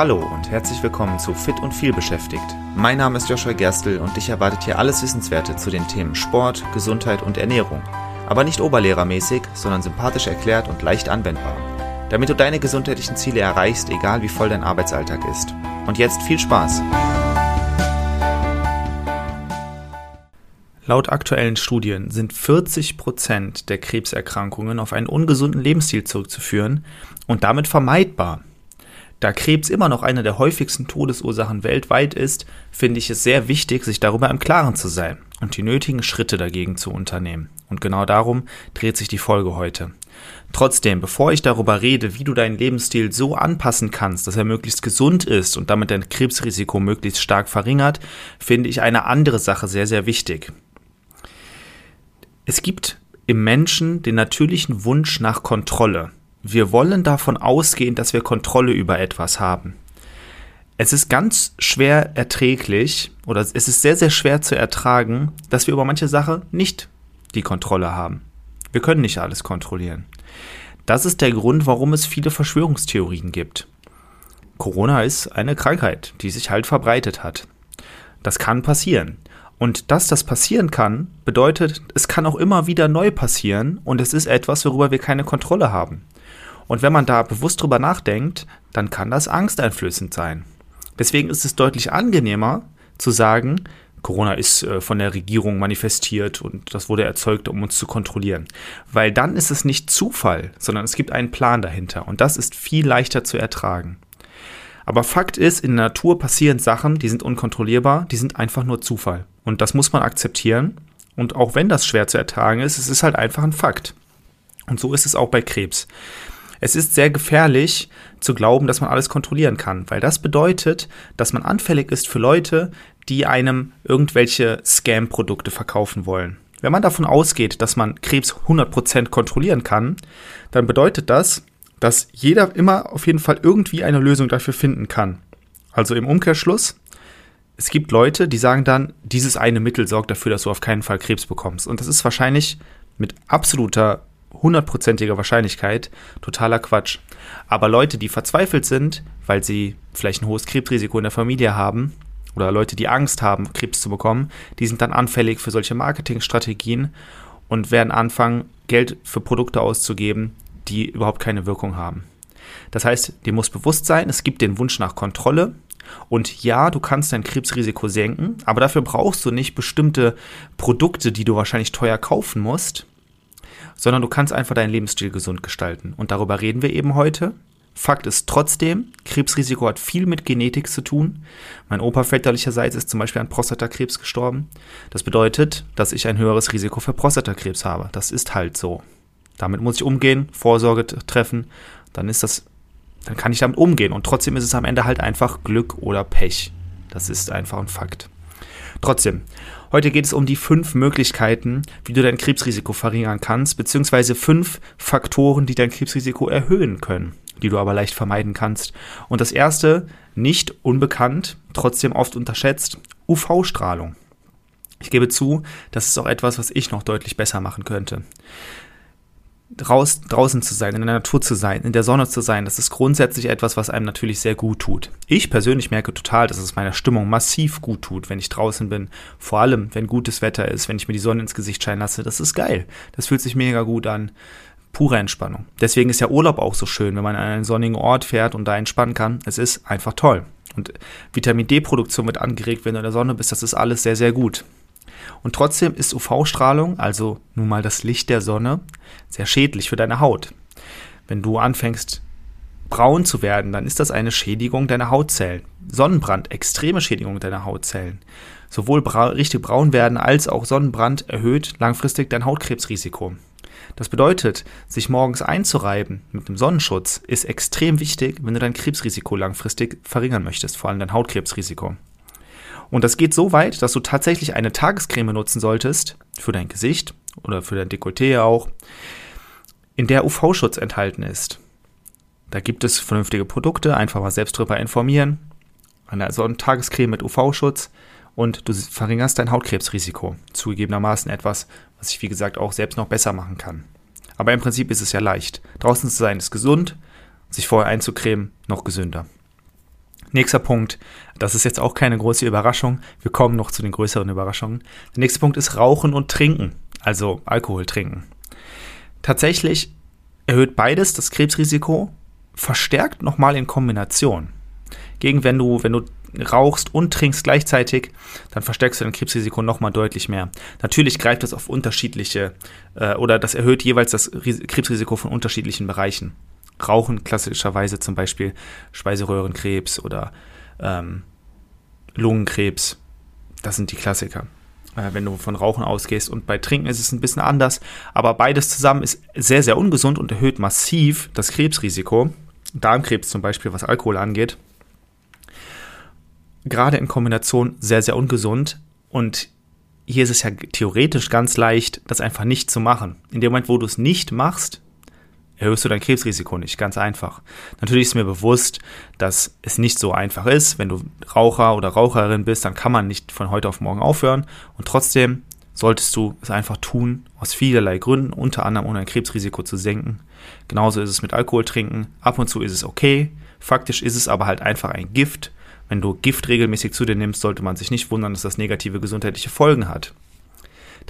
Hallo und herzlich willkommen zu Fit und viel beschäftigt. Mein Name ist Joshua Gerstl und dich erwartet hier alles Wissenswerte zu den Themen Sport, Gesundheit und Ernährung. Aber nicht oberlehrermäßig, sondern sympathisch erklärt und leicht anwendbar. Damit du deine gesundheitlichen Ziele erreichst, egal wie voll dein Arbeitsalltag ist. Und jetzt viel Spaß! Laut aktuellen Studien sind 40 Prozent der Krebserkrankungen auf einen ungesunden Lebensstil zurückzuführen und damit vermeidbar. Da Krebs immer noch eine der häufigsten Todesursachen weltweit ist, finde ich es sehr wichtig, sich darüber im Klaren zu sein und die nötigen Schritte dagegen zu unternehmen. Und genau darum dreht sich die Folge heute. Trotzdem, bevor ich darüber rede, wie du deinen Lebensstil so anpassen kannst, dass er möglichst gesund ist und damit dein Krebsrisiko möglichst stark verringert, finde ich eine andere Sache sehr, sehr wichtig. Es gibt im Menschen den natürlichen Wunsch nach Kontrolle wir wollen davon ausgehen, dass wir Kontrolle über etwas haben. Es ist ganz schwer erträglich oder es ist sehr, sehr schwer zu ertragen, dass wir über manche Sache nicht die Kontrolle haben. Wir können nicht alles kontrollieren. Das ist der Grund, warum es viele Verschwörungstheorien gibt. Corona ist eine Krankheit, die sich halt verbreitet hat. Das kann passieren. Und dass das passieren kann, bedeutet, es kann auch immer wieder neu passieren und es ist etwas, worüber wir keine Kontrolle haben. Und wenn man da bewusst drüber nachdenkt, dann kann das angsteinflößend sein. Deswegen ist es deutlich angenehmer zu sagen, Corona ist äh, von der Regierung manifestiert und das wurde erzeugt, um uns zu kontrollieren. Weil dann ist es nicht Zufall, sondern es gibt einen Plan dahinter und das ist viel leichter zu ertragen. Aber Fakt ist, in der Natur passieren Sachen, die sind unkontrollierbar, die sind einfach nur Zufall. Und das muss man akzeptieren. Und auch wenn das schwer zu ertragen ist, es ist halt einfach ein Fakt. Und so ist es auch bei Krebs. Es ist sehr gefährlich zu glauben, dass man alles kontrollieren kann, weil das bedeutet, dass man anfällig ist für Leute, die einem irgendwelche Scam-Produkte verkaufen wollen. Wenn man davon ausgeht, dass man Krebs 100% kontrollieren kann, dann bedeutet das, dass jeder immer auf jeden Fall irgendwie eine Lösung dafür finden kann. Also im Umkehrschluss, es gibt Leute, die sagen dann, dieses eine Mittel sorgt dafür, dass du auf keinen Fall Krebs bekommst. Und das ist wahrscheinlich mit absoluter hundertprozentiger Wahrscheinlichkeit totaler Quatsch. Aber Leute, die verzweifelt sind, weil sie vielleicht ein hohes Krebsrisiko in der Familie haben, oder Leute, die Angst haben, Krebs zu bekommen, die sind dann anfällig für solche Marketingstrategien und werden anfangen, Geld für Produkte auszugeben, die überhaupt keine Wirkung haben. Das heißt, dir muss bewusst sein, es gibt den Wunsch nach Kontrolle. Und ja, du kannst dein Krebsrisiko senken, aber dafür brauchst du nicht bestimmte Produkte, die du wahrscheinlich teuer kaufen musst, sondern du kannst einfach deinen Lebensstil gesund gestalten. Und darüber reden wir eben heute. Fakt ist trotzdem, Krebsrisiko hat viel mit Genetik zu tun. Mein Opa väterlicherseits ist zum Beispiel an Prostatakrebs gestorben. Das bedeutet, dass ich ein höheres Risiko für Prostatakrebs habe. Das ist halt so. Damit muss ich umgehen, Vorsorge treffen. Dann ist das, dann kann ich damit umgehen. Und trotzdem ist es am Ende halt einfach Glück oder Pech. Das ist einfach ein Fakt. Trotzdem, heute geht es um die fünf Möglichkeiten, wie du dein Krebsrisiko verringern kannst, beziehungsweise fünf Faktoren, die dein Krebsrisiko erhöhen können, die du aber leicht vermeiden kannst. Und das erste, nicht unbekannt, trotzdem oft unterschätzt, UV-Strahlung. Ich gebe zu, das ist auch etwas, was ich noch deutlich besser machen könnte raus, draußen zu sein, in der Natur zu sein, in der Sonne zu sein, das ist grundsätzlich etwas, was einem natürlich sehr gut tut. Ich persönlich merke total, dass es meiner Stimmung massiv gut tut, wenn ich draußen bin. Vor allem, wenn gutes Wetter ist, wenn ich mir die Sonne ins Gesicht scheinen lasse. Das ist geil. Das fühlt sich mega gut an. Pure Entspannung. Deswegen ist ja Urlaub auch so schön, wenn man an einen sonnigen Ort fährt und da entspannen kann. Es ist einfach toll. Und Vitamin D-Produktion wird angeregt, wenn du in der Sonne bist. Das ist alles sehr, sehr gut. Und trotzdem ist UV-Strahlung, also nun mal das Licht der Sonne, sehr schädlich für deine Haut. Wenn du anfängst braun zu werden, dann ist das eine Schädigung deiner Hautzellen. Sonnenbrand, extreme Schädigung deiner Hautzellen. Sowohl bra richtig braun werden als auch Sonnenbrand erhöht langfristig dein Hautkrebsrisiko. Das bedeutet, sich morgens einzureiben mit einem Sonnenschutz ist extrem wichtig, wenn du dein Krebsrisiko langfristig verringern möchtest, vor allem dein Hautkrebsrisiko. Und das geht so weit, dass du tatsächlich eine Tagescreme nutzen solltest, für dein Gesicht oder für dein Dekolleté auch, in der UV-Schutz enthalten ist. Da gibt es vernünftige Produkte, einfach mal selbst drüber informieren. Eine Sonnentagescreme mit UV-Schutz und du verringerst dein Hautkrebsrisiko. Zugegebenermaßen etwas, was ich wie gesagt auch selbst noch besser machen kann. Aber im Prinzip ist es ja leicht. Draußen zu sein ist gesund, sich vorher einzucremen noch gesünder. Nächster Punkt, das ist jetzt auch keine große Überraschung. Wir kommen noch zu den größeren Überraschungen. Der nächste Punkt ist Rauchen und Trinken, also Alkohol trinken. Tatsächlich erhöht beides das Krebsrisiko, verstärkt nochmal in Kombination. Gegen wenn du, wenn du rauchst und trinkst gleichzeitig, dann verstärkst du dein Krebsrisiko nochmal deutlich mehr. Natürlich greift das auf unterschiedliche äh, oder das erhöht jeweils das Krebsrisiko von unterschiedlichen Bereichen. Rauchen klassischerweise zum Beispiel Speiseröhrenkrebs oder ähm, Lungenkrebs. Das sind die Klassiker, äh, wenn du von Rauchen ausgehst. Und bei Trinken ist es ein bisschen anders. Aber beides zusammen ist sehr, sehr ungesund und erhöht massiv das Krebsrisiko. Darmkrebs zum Beispiel, was Alkohol angeht gerade in Kombination sehr, sehr ungesund. Und hier ist es ja theoretisch ganz leicht, das einfach nicht zu machen. In dem Moment, wo du es nicht machst, erhöhst du dein Krebsrisiko nicht. Ganz einfach. Natürlich ist mir bewusst, dass es nicht so einfach ist. Wenn du Raucher oder Raucherin bist, dann kann man nicht von heute auf morgen aufhören. Und trotzdem solltest du es einfach tun, aus vielerlei Gründen, unter anderem um dein Krebsrisiko zu senken. Genauso ist es mit Alkohol trinken. Ab und zu ist es okay. Faktisch ist es aber halt einfach ein Gift wenn du Gift regelmäßig zu dir nimmst, sollte man sich nicht wundern, dass das negative gesundheitliche Folgen hat.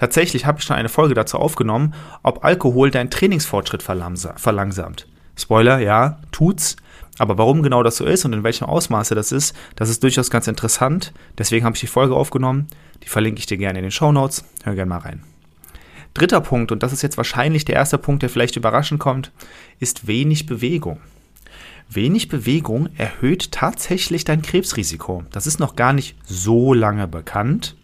Tatsächlich habe ich schon eine Folge dazu aufgenommen, ob Alkohol deinen Trainingsfortschritt verlangsamt. Spoiler, ja, tut's. Aber warum genau das so ist und in welchem Ausmaße das ist, das ist durchaus ganz interessant. Deswegen habe ich die Folge aufgenommen. Die verlinke ich dir gerne in den Show Notes. Hör gerne mal rein. Dritter Punkt, und das ist jetzt wahrscheinlich der erste Punkt, der vielleicht überraschend kommt, ist wenig Bewegung. Wenig Bewegung erhöht tatsächlich dein Krebsrisiko. Das ist noch gar nicht so lange bekannt.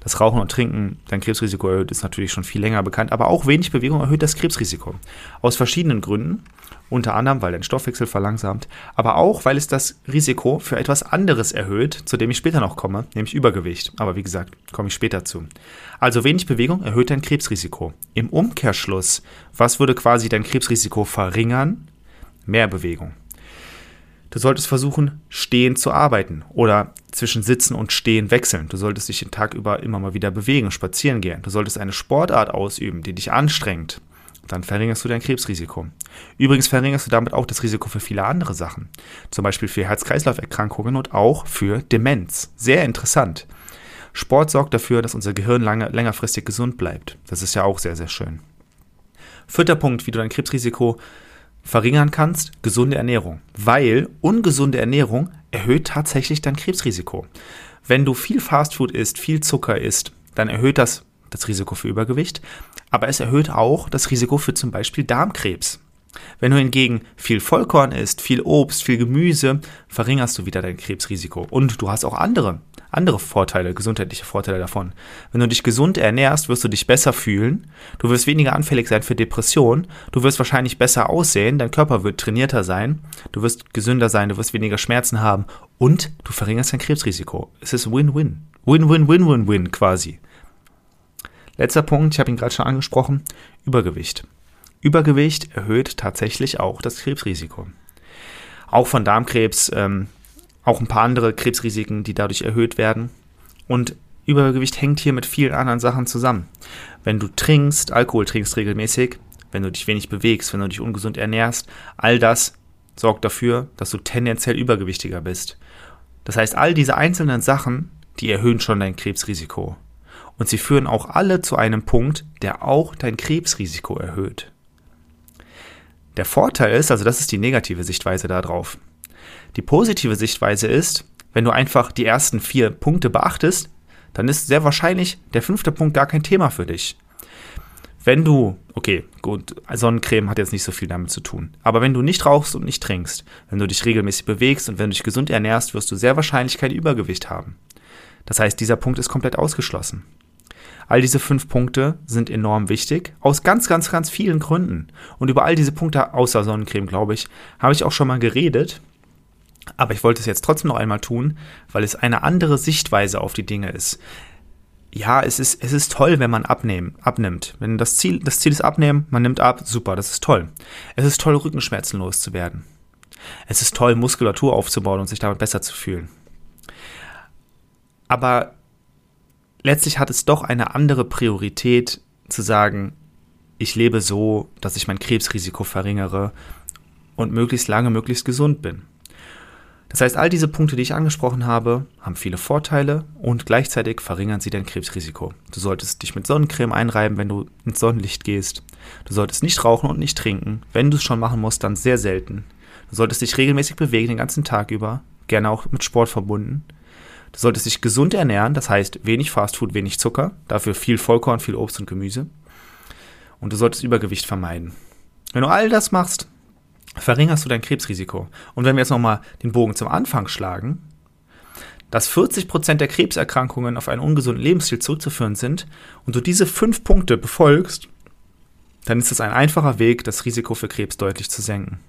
Das Rauchen und Trinken dein Krebsrisiko erhöht, ist natürlich schon viel länger bekannt, aber auch wenig Bewegung erhöht das Krebsrisiko. Aus verschiedenen Gründen. Unter anderem, weil dein Stoffwechsel verlangsamt, aber auch, weil es das Risiko für etwas anderes erhöht, zu dem ich später noch komme, nämlich Übergewicht. Aber wie gesagt, komme ich später zu. Also wenig Bewegung erhöht dein Krebsrisiko. Im Umkehrschluss, was würde quasi dein Krebsrisiko verringern? Mehr Bewegung. Du solltest versuchen, stehend zu arbeiten oder zwischen Sitzen und Stehen wechseln. Du solltest dich den Tag über immer mal wieder bewegen, spazieren gehen. Du solltest eine Sportart ausüben, die dich anstrengt. Dann verringerst du dein Krebsrisiko. Übrigens verringerst du damit auch das Risiko für viele andere Sachen. Zum Beispiel für Herz-Kreislauf-Erkrankungen und auch für Demenz. Sehr interessant. Sport sorgt dafür, dass unser Gehirn lange, längerfristig gesund bleibt. Das ist ja auch sehr, sehr schön. Vierter Punkt, wie du dein Krebsrisiko verringern kannst, gesunde Ernährung. Weil ungesunde Ernährung erhöht tatsächlich dein Krebsrisiko. Wenn du viel Fastfood isst, viel Zucker isst, dann erhöht das das Risiko für Übergewicht, aber es erhöht auch das Risiko für zum Beispiel Darmkrebs. Wenn du hingegen viel Vollkorn isst, viel Obst, viel Gemüse, verringerst du wieder dein Krebsrisiko. Und du hast auch andere andere Vorteile, gesundheitliche Vorteile davon. Wenn du dich gesund ernährst, wirst du dich besser fühlen, du wirst weniger anfällig sein für Depressionen, du wirst wahrscheinlich besser aussehen, dein Körper wird trainierter sein, du wirst gesünder sein, du wirst weniger Schmerzen haben und du verringerst dein Krebsrisiko. Es ist Win-Win. Win-Win-Win-Win-Win quasi. Letzter Punkt, ich habe ihn gerade schon angesprochen, Übergewicht. Übergewicht erhöht tatsächlich auch das Krebsrisiko. Auch von Darmkrebs ähm, auch ein paar andere Krebsrisiken, die dadurch erhöht werden. Und Übergewicht hängt hier mit vielen anderen Sachen zusammen. Wenn du trinkst, Alkohol trinkst regelmäßig, wenn du dich wenig bewegst, wenn du dich ungesund ernährst, all das sorgt dafür, dass du tendenziell übergewichtiger bist. Das heißt, all diese einzelnen Sachen, die erhöhen schon dein Krebsrisiko. Und sie führen auch alle zu einem Punkt, der auch dein Krebsrisiko erhöht. Der Vorteil ist, also das ist die negative Sichtweise darauf, die positive Sichtweise ist, wenn du einfach die ersten vier Punkte beachtest, dann ist sehr wahrscheinlich der fünfte Punkt gar kein Thema für dich. Wenn du, okay, gut, Sonnencreme hat jetzt nicht so viel damit zu tun, aber wenn du nicht rauchst und nicht trinkst, wenn du dich regelmäßig bewegst und wenn du dich gesund ernährst, wirst du sehr wahrscheinlich kein Übergewicht haben. Das heißt, dieser Punkt ist komplett ausgeschlossen. All diese fünf Punkte sind enorm wichtig, aus ganz, ganz, ganz vielen Gründen. Und über all diese Punkte, außer Sonnencreme, glaube ich, habe ich auch schon mal geredet. Aber ich wollte es jetzt trotzdem noch einmal tun, weil es eine andere Sichtweise auf die Dinge ist. Ja, es ist, es ist toll, wenn man abnehmen, abnimmt. Wenn das Ziel, das Ziel ist abnehmen, man nimmt ab, super, das ist toll. Es ist toll, Rückenschmerzen loszuwerden. Es ist toll, Muskulatur aufzubauen und sich damit besser zu fühlen. Aber letztlich hat es doch eine andere Priorität zu sagen, ich lebe so, dass ich mein Krebsrisiko verringere und möglichst lange möglichst gesund bin. Das heißt, all diese Punkte, die ich angesprochen habe, haben viele Vorteile und gleichzeitig verringern sie dein Krebsrisiko. Du solltest dich mit Sonnencreme einreiben, wenn du ins Sonnenlicht gehst. Du solltest nicht rauchen und nicht trinken. Wenn du es schon machen musst, dann sehr selten. Du solltest dich regelmäßig bewegen den ganzen Tag über, gerne auch mit Sport verbunden. Du solltest dich gesund ernähren, das heißt wenig Fastfood, wenig Zucker, dafür viel Vollkorn, viel Obst und Gemüse. Und du solltest Übergewicht vermeiden. Wenn du all das machst, verringerst du dein Krebsrisiko. Und wenn wir jetzt nochmal den Bogen zum Anfang schlagen, dass 40% der Krebserkrankungen auf einen ungesunden Lebensstil zurückzuführen sind und du diese fünf Punkte befolgst, dann ist es ein einfacher Weg, das Risiko für Krebs deutlich zu senken.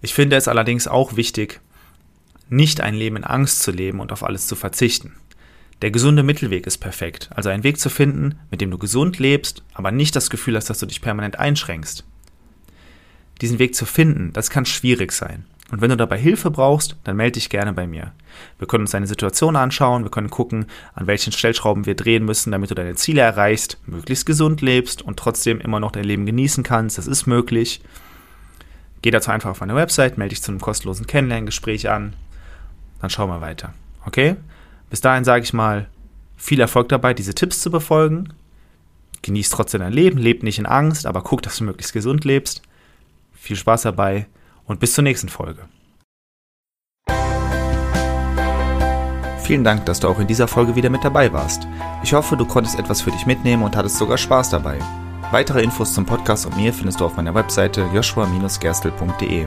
Ich finde es allerdings auch wichtig, nicht ein Leben in Angst zu leben und auf alles zu verzichten. Der gesunde Mittelweg ist perfekt, also ein Weg zu finden, mit dem du gesund lebst, aber nicht das Gefühl hast, dass du dich permanent einschränkst. Diesen Weg zu finden, das kann schwierig sein. Und wenn du dabei Hilfe brauchst, dann melde dich gerne bei mir. Wir können uns deine Situation anschauen, wir können gucken, an welchen Stellschrauben wir drehen müssen, damit du deine Ziele erreichst, möglichst gesund lebst und trotzdem immer noch dein Leben genießen kannst. Das ist möglich. Geh dazu einfach auf meine Website, melde dich zu einem kostenlosen Kennenlerngespräch an. Dann schauen wir weiter. Okay? Bis dahin sage ich mal, viel Erfolg dabei, diese Tipps zu befolgen. Genieß trotzdem dein Leben, leb nicht in Angst, aber guck, dass du möglichst gesund lebst. Viel Spaß dabei und bis zur nächsten Folge. Vielen Dank, dass du auch in dieser Folge wieder mit dabei warst. Ich hoffe, du konntest etwas für dich mitnehmen und hattest sogar Spaß dabei. Weitere Infos zum Podcast und mir findest du auf meiner Webseite joshua-gerstel.de.